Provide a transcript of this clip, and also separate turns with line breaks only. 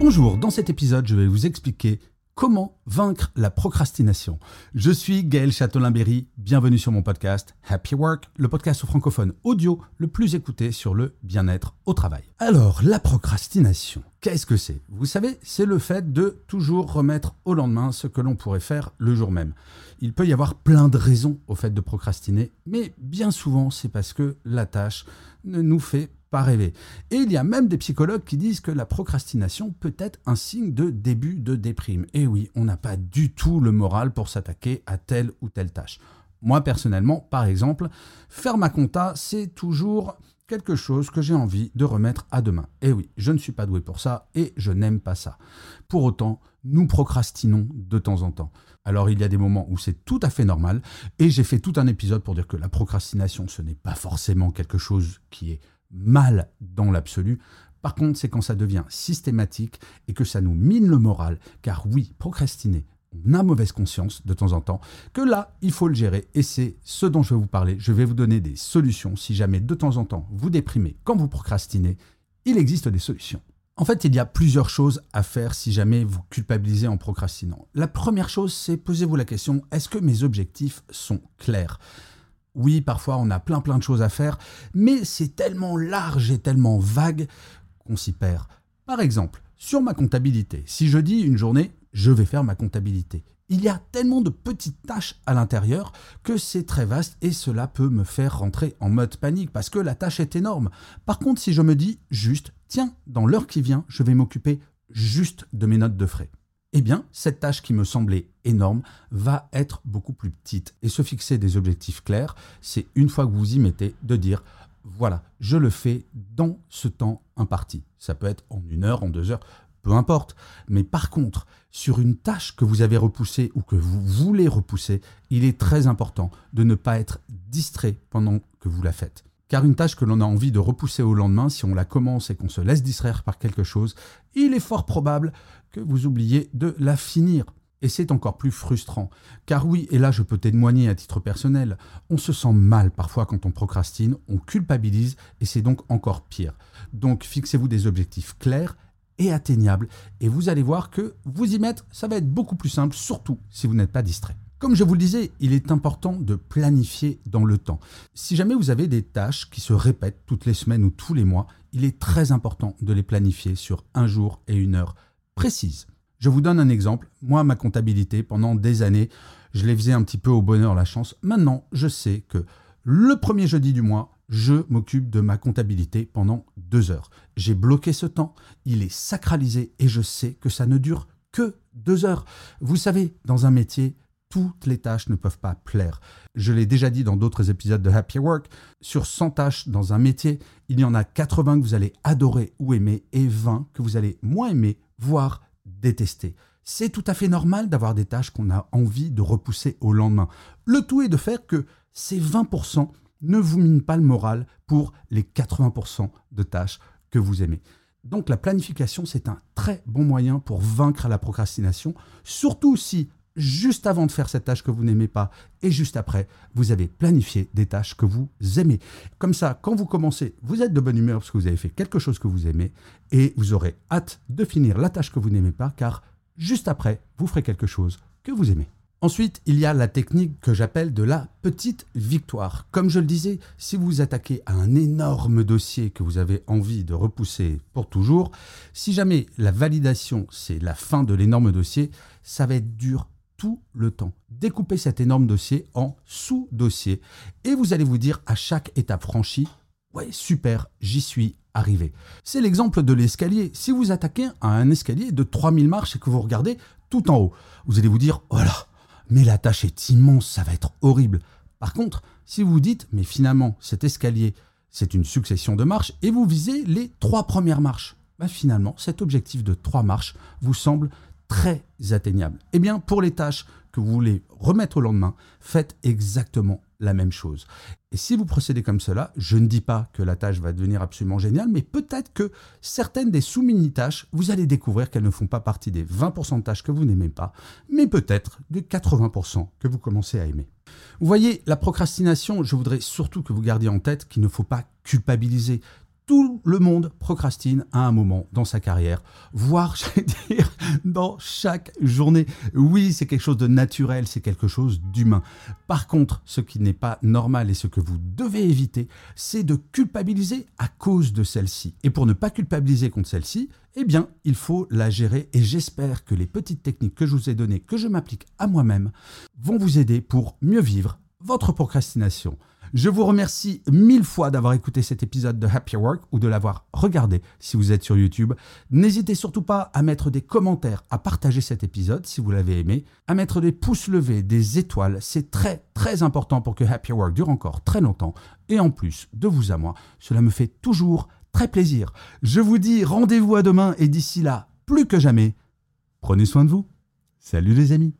Bonjour, dans cet épisode, je vais vous expliquer comment vaincre la procrastination. Je suis Gaël Châtelain-Berry, bienvenue sur mon podcast Happy Work, le podcast francophone audio le plus écouté sur le bien-être au travail. Alors, la procrastination, qu'est-ce que c'est? Vous savez, c'est le fait de toujours remettre au lendemain ce que l'on pourrait faire le jour même. Il peut y avoir plein de raisons au fait de procrastiner, mais bien souvent c'est parce que la tâche ne nous fait pas rêver. Et il y a même des psychologues qui disent que la procrastination peut être un signe de début de déprime. Et oui, on n'a pas du tout le moral pour s'attaquer à telle ou telle tâche. Moi personnellement, par exemple, faire ma compta, c'est toujours quelque chose que j'ai envie de remettre à demain. Et oui, je ne suis pas doué pour ça et je n'aime pas ça. Pour autant, nous procrastinons de temps en temps. Alors il y a des moments où c'est tout à fait normal et j'ai fait tout un épisode pour dire que la procrastination, ce n'est pas forcément quelque chose qui est mal dans l'absolu. Par contre, c'est quand ça devient systématique et que ça nous mine le moral, car oui, procrastiner, on a mauvaise conscience de temps en temps, que là, il faut le gérer, et c'est ce dont je vais vous parler. Je vais vous donner des solutions. Si jamais de temps en temps vous déprimez quand vous procrastinez, il existe des solutions. En fait, il y a plusieurs choses à faire si jamais vous culpabilisez en procrastinant. La première chose, c'est posez-vous la question, est-ce que mes objectifs sont clairs? Oui, parfois on a plein plein de choses à faire, mais c'est tellement large et tellement vague qu'on s'y perd. Par exemple, sur ma comptabilité, si je dis une journée, je vais faire ma comptabilité. Il y a tellement de petites tâches à l'intérieur que c'est très vaste et cela peut me faire rentrer en mode panique parce que la tâche est énorme. Par contre, si je me dis juste, tiens, dans l'heure qui vient, je vais m'occuper juste de mes notes de frais eh bien, cette tâche qui me semblait énorme va être beaucoup plus petite. Et se fixer des objectifs clairs, c'est une fois que vous y mettez, de dire, voilà, je le fais dans ce temps imparti. Ça peut être en une heure, en deux heures, peu importe. Mais par contre, sur une tâche que vous avez repoussée ou que vous voulez repousser, il est très important de ne pas être distrait pendant que vous la faites. Car une tâche que l'on a envie de repousser au lendemain, si on la commence et qu'on se laisse distraire par quelque chose, il est fort probable que vous oubliez de la finir. Et c'est encore plus frustrant. Car oui, et là je peux témoigner à titre personnel, on se sent mal parfois quand on procrastine, on culpabilise et c'est donc encore pire. Donc fixez-vous des objectifs clairs et atteignables et vous allez voir que vous y mettre, ça va être beaucoup plus simple, surtout si vous n'êtes pas distrait. Comme je vous le disais, il est important de planifier dans le temps. Si jamais vous avez des tâches qui se répètent toutes les semaines ou tous les mois, il est très important de les planifier sur un jour et une heure précise. Je vous donne un exemple. Moi, ma comptabilité, pendant des années, je les faisais un petit peu au bonheur, la chance. Maintenant, je sais que le premier jeudi du mois, je m'occupe de ma comptabilité pendant deux heures. J'ai bloqué ce temps, il est sacralisé et je sais que ça ne dure que deux heures. Vous savez, dans un métier, toutes les tâches ne peuvent pas plaire. Je l'ai déjà dit dans d'autres épisodes de Happy Work, sur 100 tâches dans un métier, il y en a 80 que vous allez adorer ou aimer et 20 que vous allez moins aimer, voire détester. C'est tout à fait normal d'avoir des tâches qu'on a envie de repousser au lendemain. Le tout est de faire que ces 20% ne vous minent pas le moral pour les 80% de tâches que vous aimez. Donc la planification, c'est un très bon moyen pour vaincre la procrastination, surtout si juste avant de faire cette tâche que vous n'aimez pas et juste après, vous avez planifié des tâches que vous aimez. Comme ça, quand vous commencez, vous êtes de bonne humeur parce que vous avez fait quelque chose que vous aimez et vous aurez hâte de finir la tâche que vous n'aimez pas car juste après, vous ferez quelque chose que vous aimez. Ensuite, il y a la technique que j'appelle de la petite victoire. Comme je le disais, si vous attaquez à un énorme dossier que vous avez envie de repousser pour toujours, si jamais la validation, c'est la fin de l'énorme dossier, ça va être dur tout le temps. Découpez cet énorme dossier en sous-dossiers et vous allez vous dire à chaque étape franchie, ouais, super, j'y suis arrivé. C'est l'exemple de l'escalier. Si vous attaquez à un escalier de 3000 marches et que vous regardez tout en haut, vous allez vous dire, oh là, mais la tâche est immense, ça va être horrible. Par contre, si vous dites, mais finalement, cet escalier c'est une succession de marches et vous visez les trois premières marches. Bah, finalement, cet objectif de trois marches vous semble très atteignable. Eh bien, pour les tâches que vous voulez remettre au lendemain, faites exactement la même chose. Et si vous procédez comme cela, je ne dis pas que la tâche va devenir absolument géniale, mais peut-être que certaines des sous-mini tâches, vous allez découvrir qu'elles ne font pas partie des 20% de tâches que vous n'aimez pas, mais peut-être des 80% que vous commencez à aimer. Vous voyez, la procrastination, je voudrais surtout que vous gardiez en tête qu'il ne faut pas culpabiliser tout le monde procrastine à un moment dans sa carrière, voire, je vais dire, dans chaque journée. Oui, c'est quelque chose de naturel, c'est quelque chose d'humain. Par contre, ce qui n'est pas normal et ce que vous devez éviter, c'est de culpabiliser à cause de celle-ci. Et pour ne pas culpabiliser contre celle-ci, eh bien, il faut la gérer et j'espère que les petites techniques que je vous ai données, que je m'applique à moi-même, vont vous aider pour mieux vivre votre procrastination. Je vous remercie mille fois d'avoir écouté cet épisode de Happy Work ou de l'avoir regardé si vous êtes sur YouTube. N'hésitez surtout pas à mettre des commentaires, à partager cet épisode si vous l'avez aimé, à mettre des pouces levés, des étoiles. C'est très très important pour que Happy Work dure encore très longtemps. Et en plus, de vous à moi, cela me fait toujours très plaisir. Je vous dis rendez-vous à demain et d'ici là, plus que jamais, prenez soin de vous. Salut les amis.